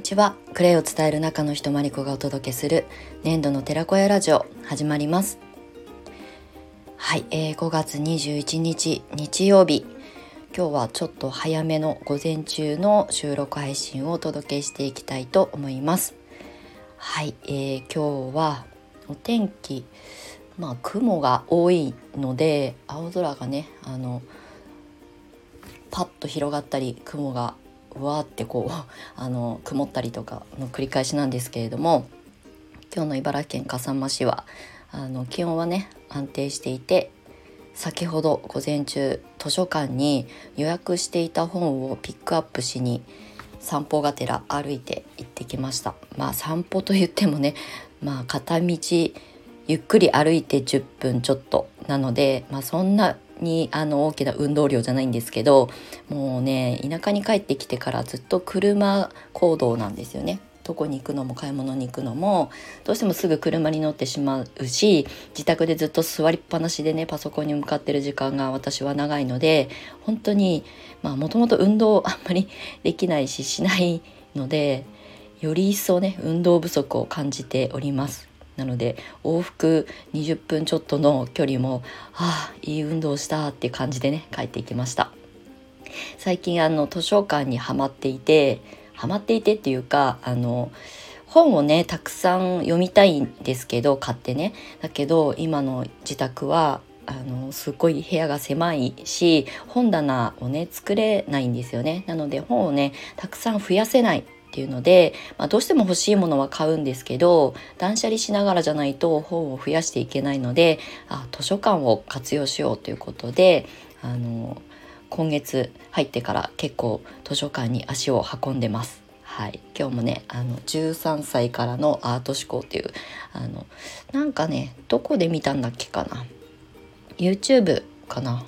にちは。クレイを伝える中の人まりこがお届けする年度の寺子屋ラジオ始まります。はい、えー、5月21日日曜日。今日はちょっと早めの午前中の収録配信をお届けしていきたいと思います。はい、えー、今日はお天気まあ雲が多いので青空がねあのパッと広がったり雲がわーってこう あの曇ったりとかの繰り返しなんですけれども今日の茨城県笠間市はあの気温はね安定していて先ほど午前中図書館に予約していた本をピックアップしに散歩がてら歩いて行ってきました。まあ散歩と言ってもねまあ片道ゆっくり歩いて10分ちょっとなので、まあ、そんなにあの大きな運動量じゃないんですけどもうね田舎に帰ってきてからずっと車行動なんですよね。どこに行くのも買い物に行くのもどうしてもすぐ車に乗ってしまうし自宅でずっと座りっぱなしでねパソコンに向かってる時間が私は長いので本当にまあもともと運動あんまりできないししないのでより一層ね運動不足を感じております。なので往復20分ちょっとの距離もああいい運動したっていう感じでね帰ってきました。最近あの図書館にはまっていてハマっていてっていうかあの本をねたくさん読みたいんですけど買ってね。だけど今の自宅はあのすっごい部屋が狭いし本棚をね作れないんですよね。なので本をねたくさん増やせない。っていうので、まあ、どうしても欲しいものは買うんですけど断捨離しながらじゃないと本を増やしていけないのであ図書館を活用しようということであの今月入ってから結構図書館に足を運んでます。はい、今日もねあの13歳からのアート思考っていうあのなんかねどこで見たんだっけかな。YouTube かな。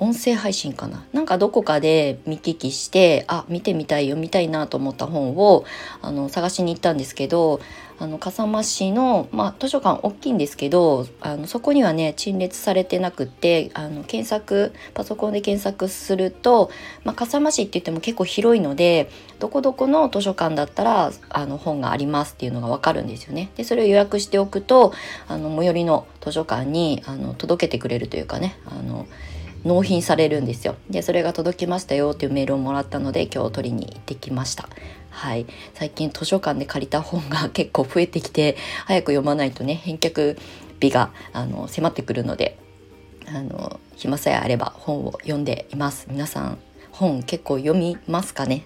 音声配信かな？なんかどこかで見聞きしてあ見てみたい読みたいなと思った本をあの探しに行ったんですけどあの笠間市の、まあ、図書館大きいんですけどあのそこにはね陳列されてなくってあの検索パソコンで検索すると、まあ、笠間市って言っても結構広いのでどこどこの図書館だったらあの本がありますっていうのが分かるんですよね。でそれを予約しておくとあの最寄りの図書館にあの届けてくれるというかねあの納品されるんですよ。でそれが届きましたよっていうメールをもらったので今日取りに行ってきました。はい。最近図書館で借りた本が結構増えてきて早く読まないとね返却日があの迫ってくるのであの暇さえあれば本を読んでいます。皆さん本結構読みますかね？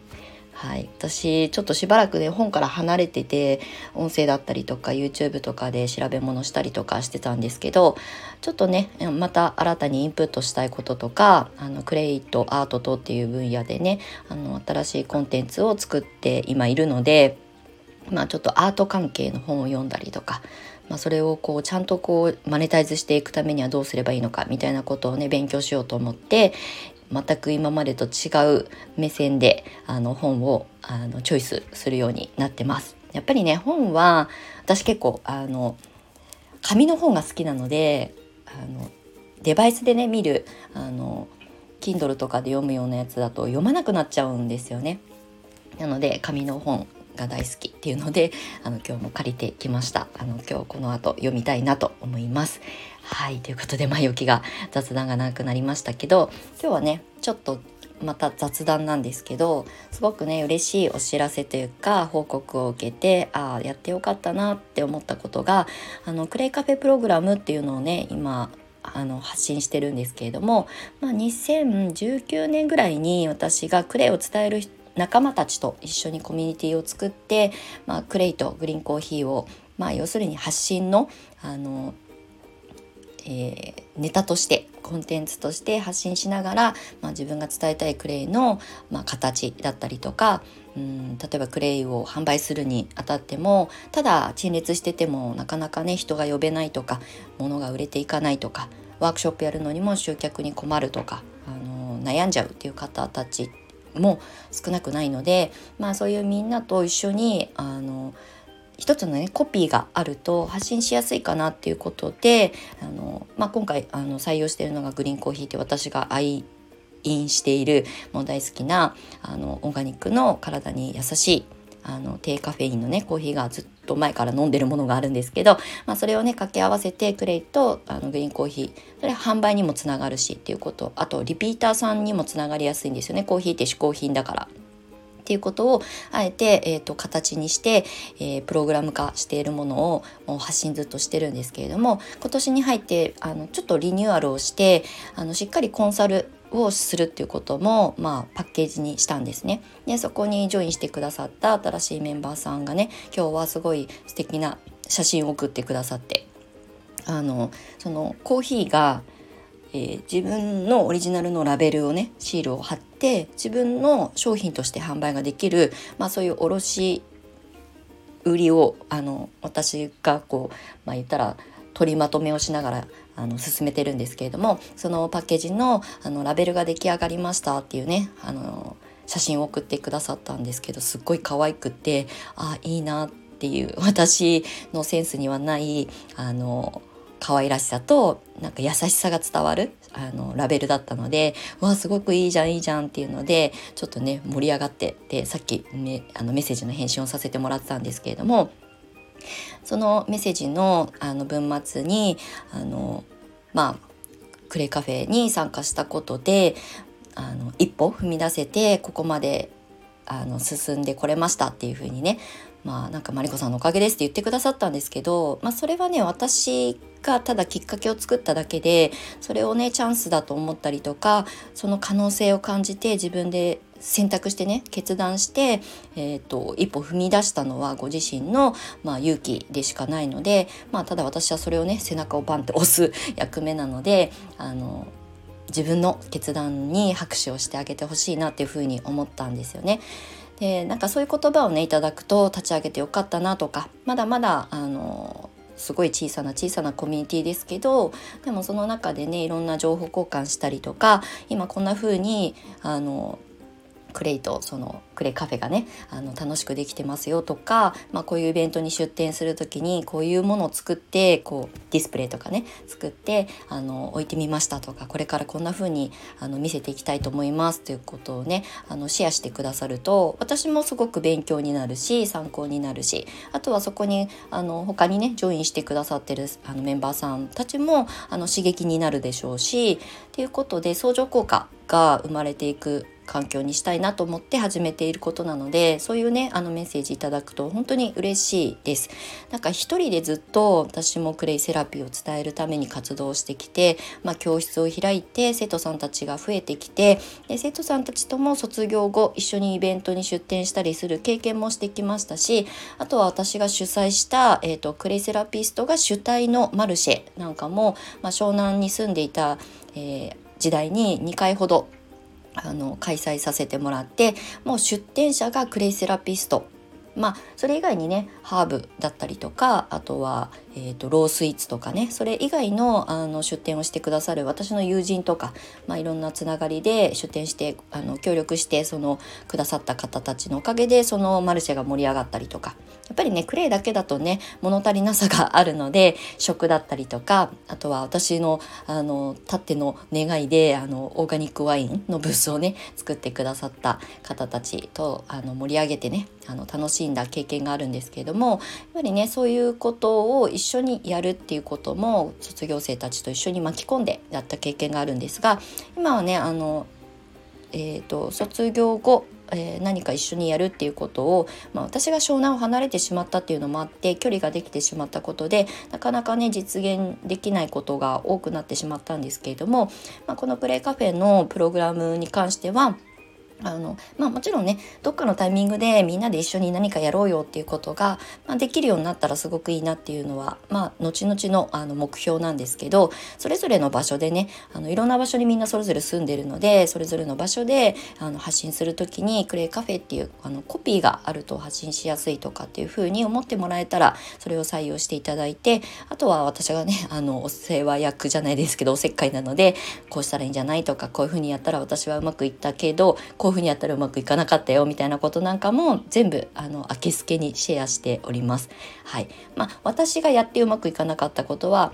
はい、私ちょっとしばらくね本から離れてて音声だったりとか YouTube とかで調べ物したりとかしてたんですけどちょっとねまた新たにインプットしたいこととかあのクレイとアートとっていう分野でねあの新しいコンテンツを作って今いるので、まあ、ちょっとアート関係の本を読んだりとかまあ、それをこうちゃんとこうマネタイズしていくためにはどうすればいいのかみたいなことをね勉強しようと思って全く今までと違う目線であの本をあのチョイスするようになってます。やっぱりね本は私結構あの紙の本が好きなのであのデバイスでね見るあの Kindle とかで読むようなやつだと読まなくなっちゃうんですよね。なので紙の本が大好きっていうのであの今日も借りてきましたあの今日この後読みたいなと思いますはいということで前置きが雑談が長くなりましたけど今日はねちょっとまた雑談なんですけどすごくね嬉しいお知らせというか報告を受けてああやってよかったなって思ったことがあのクレイカフェプログラムっていうのをね今あの発信してるんですけれども、まあ、2019年ぐらいに私がクレイを伝える仲間たちと一緒にコミュニティを作って、まあ、クレイとグリーンコーヒーを、まあ、要するに発信のあのえー、ネタとしてコンテンツとして発信しながら、まあ、自分が伝えたいクレイの、まあ、形だったりとかうん例えばクレイを販売するにあたってもただ陳列しててもなかなかね人が呼べないとか物が売れていかないとかワークショップやるのにも集客に困るとか、あの悩んじゃうっていう方たちも少なくないので、まあ、そういうみんなと一緒にあの一つのねコピーがあると発信しやすいかなっていうことであの、まあ、今回あの採用しているのがグリーンコーヒーって私が愛飲しているもう大好きなあのオーガニックの体に優しいあの低カフェインのねコーヒーがずっと前から飲んでるものがあるんですけど、まあ、それをね掛け合わせてクレイとあのグリーンコーヒーそれ販売にもつながるしっていうことあとリピーターさんにもつながりやすいんですよねコーヒーって嗜好品だから。っていうことをあえて、えーと、形にして、えー、プログラム化しているものをもう発信ずっとしてるんですけれども今年に入ってあのちょっとリニューアルをしてあのしっかりコンサルをするっていうことも、まあ、パッケージにしたんですね。でそこにジョインしてくださった新しいメンバーさんがね今日はすごい素敵な写真を送ってくださってあのそのコーヒーが、えー、自分のオリジナルのラベルをねシールを貼って自分の商品として販売ができる、まあ、そういう卸売りをあの私がこう、まあ、言ったら取りまとめをしながらあの進めてるんですけれどもそのパッケージのあのラベルが出来上がりましたっていうねあの写真を送ってくださったんですけどすっごい可愛くってあいいなっていう 私のセンスにはないあの可愛らしさとなんか優しさが伝わるあのラベルだったのでわあすごくいいじゃんいいじゃんっていうのでちょっとね盛り上がってでさっき、ね、あのメッセージの返信をさせてもらってたんですけれどもそのメッセージのあの文末にあのまあクレカフェに参加したことであの一歩踏み出せてここまであの進んでこれましたっていう風にねまあなんかマリコさんのおかげですって言ってくださったんですけど、まあ、それはね私がただきっかけを作っただけでそれをねチャンスだと思ったりとかその可能性を感じて自分で選択してね決断して、えーと、一歩踏み出したのはご自身の、まあ、勇気でしかないので、まあ、ただ私はそれをね背中をバンって押す役目なのであの自分の決断に拍手をしてあげてほしいなっていうふうに思ったんですよね。でなんかそういう言葉をねいただくと立ち上げてよかったなとかまだまだあのすごい小さな小さなコミュニティですけどでもその中でねいろんな情報交換したりとか今こんな風にあのクレイとそのクレイカフェがねあの楽しくできてますよとか、まあ、こういうイベントに出店する時にこういうものを作ってこうディスプレイとかね作ってあの置いてみましたとかこれからこんな風にあに見せていきたいと思いますということをねあのシェアしてくださると私もすごく勉強になるし参考になるしあとはそこにあの他にねジョインしてくださってるあのメンバーさんたちもあの刺激になるでしょうしっていうことで相乗効果が生まれていく環境にしたいなと思って始めていることなのでそういうねあのメッセージいただくと本当に嬉しいです。なんか一人でずっと私もクレイセラピーを伝えるために活動してきて、まあ、教室を開いて生徒さんたちが増えてきてで生徒さんたちとも卒業後一緒にイベントに出展したりする経験もしてきましたしあとは私が主催した、えーと、クレイセラピストが主体のマルシェなんかも、まあ、湘南に住んでいた、えー、時代に2回ほどあの開催させてもらってもう出店者がクレイセラピスト。まあそれ以外にねハーブだったりとかあとは、えーと、ロースイーツとかねそれ以外のあの出店をしてくださる私の友人とか、まあ、いろんなつながりで出店してあの協力してそのくださった方たちのおかげでそのマルシェが盛り上がったりとか。やっぱりねクレイだけだとね物足りなさがあるので食だったりとかあとは私のあのたっての願いであのオーガニックワインのブースをね作ってくださった方たちとあの盛り上げてねあの楽しんだ経験があるんですけれどもやっぱりねそういうことを一緒にやるっていうことも卒業生たちと一緒に巻き込んでやった経験があるんですが今はねあの、えーと、卒業後えー、何か一緒にやるっていうことを、まあ、私が湘南を離れてしまったっていうのもあって距離ができてしまったことでなかなかね実現できないことが多くなってしまったんですけれども、まあ、このプレイカフェのプログラムに関してはあのまあ、もちろんねどっかのタイミングでみんなで一緒に何かやろうよっていうことが、まあ、できるようになったらすごくいいなっていうのは、まあ、後々のあの目標なんですけどそれぞれの場所でねあのいろんな場所にみんなそれぞれ住んでるのでそれぞれの場所であの発信する時にクレイカフェっていうあのコピーがあると発信しやすいとかっていうふうに思ってもらえたらそれを採用していただいてあとは私がね あのお世話役じゃないですけどおせっかいなのでこうしたらいいんじゃないとかこういうふうにやったら私はうまくいったけどこういうふうにやったらうまくいかなかったよみたいなことなんかも全部あの明けすけにシェアしております。はいまあ、私がやってうまくいかなかったことは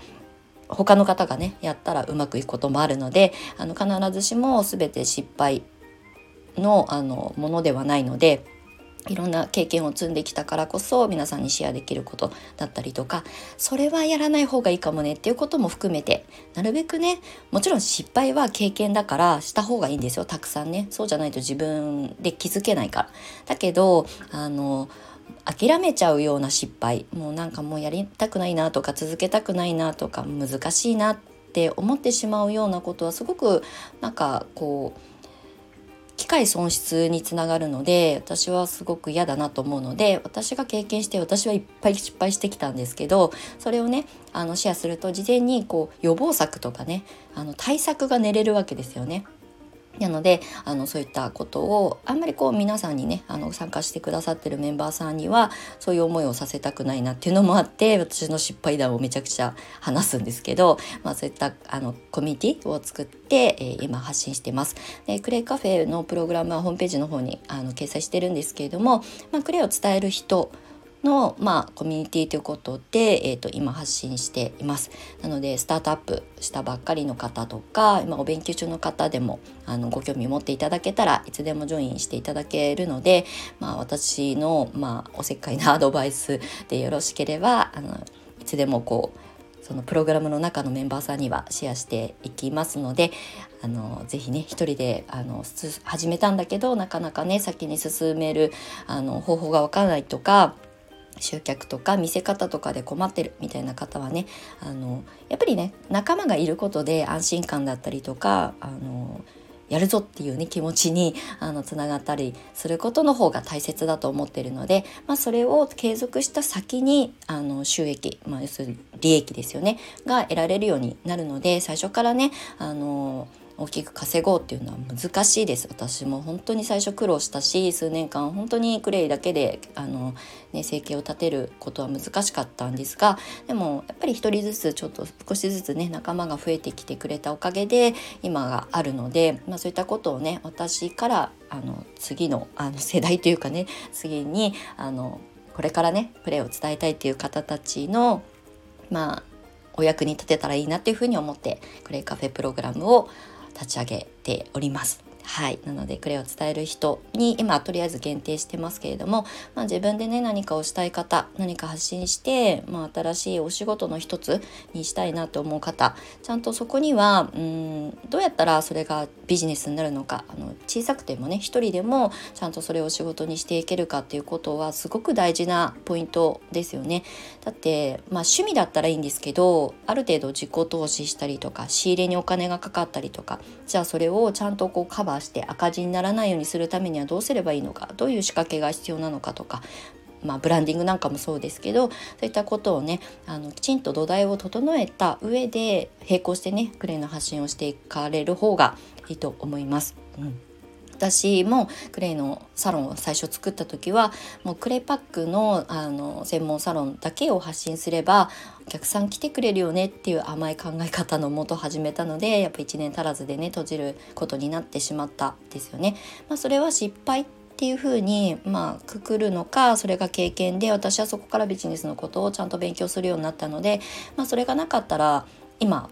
他の方がねやったらうまくいくこともあるのであの必ずしも全て失敗のあのものではないのでいろんな経験を積んできたからこそ皆さんにシェアできることだったりとかそれはやらない方がいいかもねっていうことも含めてなるべくねもちろん失敗は経験だからした方がいいんですよ。たくさんね。そうじゃないと自分で気づけないから。だけどあの諦めちゃうような失敗もうなんかもうやりたくないなとか続けたくないなとか難しいなって思ってしまうようなことはすごくなんかこう機会損失につながるので私はすごく嫌だなと思うので私が経験して私はいっぱい失敗してきたんですけどそれをねあのシェアすると事前にこう予防策とかねあの対策が練れるわけですよね。なのであのそういったことをあんまりこう皆さんにねあの参加してくださってるメンバーさんにはそういう思いをさせたくないなっていうのもあって私の失敗談をめちゃくちゃ話すんですけど、まあ、そういったあのコミュニティを作って、えー、今発信してます。でクレイカフェのプログラムはホームページの方にあの掲載してるんですけれども、まあ、クレイを伝える人の、まあ、コミュニティということで、えーと、今発信しています。なのでスタートアップしたばっかりの方とか今お勉強中の方でもあのご興味持っていただけたらいつでもジョインしていただけるので、まあ、私の、まあ、おせっかいなアドバイスでよろしければあのいつでもこうそのプログラムの中のメンバーさんにはシェアしていきますのであのぜひね一人であの始めたんだけどなかなかね先に進めるあの方法がわからないとか集客とか見せ方とかで困ってるみたいな方はねあのやっぱりね仲間がいることで安心感だったりとかあのやるぞっていうね気持ちにあのつながったりすることの方が大切だと思ってるので、まあ、それを継続した先にあの収益、まあ、要するに利益ですよねが得られるようになるので最初からねあの大きく稼ごうっていうのは難しいです。私も本当に最初苦労したし数年間本当にクレイだけであの、ね、生計を立てることは難しかったんですがでもやっぱり一人ずつちょっと少しずつね仲間が増えてきてくれたおかげで今があるので、まあ、そういったことをね私からあの次のあの世代というかね次にあのこれからねプレーを伝えたいっていう方たちのまあお役に立てたらいいなっていうふうに思ってクレイカフェプログラムを立ち上げております。はい、なのでクレイを伝える人に今とりあえず限定してますけれども、まあ、自分でね何かをしたい方何か発信して、まあ、新しいお仕事の一つにしたいなと思う方ちゃんとそこにはうんどうやったらそれがビジネスになるのかあの小さくてもね一人でもちゃんとそれを仕事にしていけるかっていうことはすごく大事なポイントですよね。だって、まあ、趣味だったらいいんですけどある程度自己投資したりとか仕入れにお金がかかったりとかじゃあそれをちゃんとこうカバーして赤字にならないようにするためにはどうすればいいのかどういう仕掛けが必要なのかとかまあ、ブランディングなんかもそうですけどそういったことをねあのきちんと土台を整えた上で並行してねクレイの発信をしていかれる方がいいと思います。うん私もクレイのサロンを最初作った時はもうクレイパックのあの専門サロンだけを発信すればお客さん来てくれるよねっていう甘い考え方のもと始めたのでやっぱ1年足らずでね閉じることになってしまったですよね。まあ、それは失敗っていうふにまあくくるのかそれが経験で私はそこからビジネスのことをちゃんと勉強するようになったので、まあ、それがなかったら今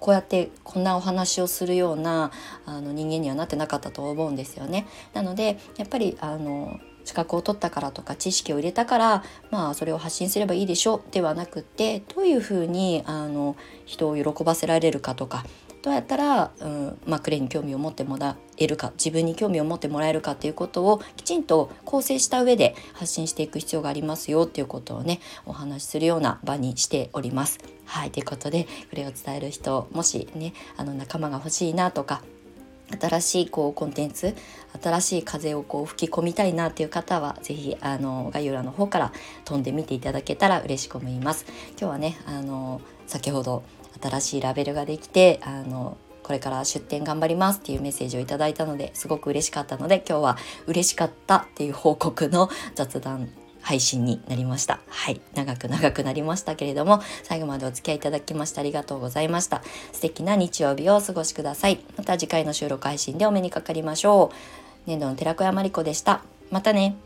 こうやってこんなお話をするようなあの人間にはなってなかったと思うんですよね。なのでやっぱりあの資格を取ったからとか知識を入れたからまあそれを発信すればいいでしょうではなくってどういうふうにあの人を喜ばせられるかとかどうやったら、うんまあ、クレイに興味を持ってもらえるか自分に興味を持ってもらえるかっていうことをきちんと構成した上で発信していく必要がありますよっていうことをねお話しするような場にしております。はいということでクレを伝える人もしねあの仲間が欲しいなとか新しいこうコンテンツ新しい風をこう吹き込みたいなっていう方は是非あの概要欄の方から飛んでみていただけたら嬉しく思います。今日はねあの先ほど新しいラベルができてあのこれから出店頑張りますっていうメッセージをいただいたのですごく嬉しかったので今日は嬉しかったっていう報告の 雑談配信になりました。はい。長く長くなりましたけれども、最後までお付き合いいただきましてありがとうございました。素敵な日曜日をお過ごしください。また次回の収録配信でお目にかかりましょう。年度の寺子屋まりこでした。またね。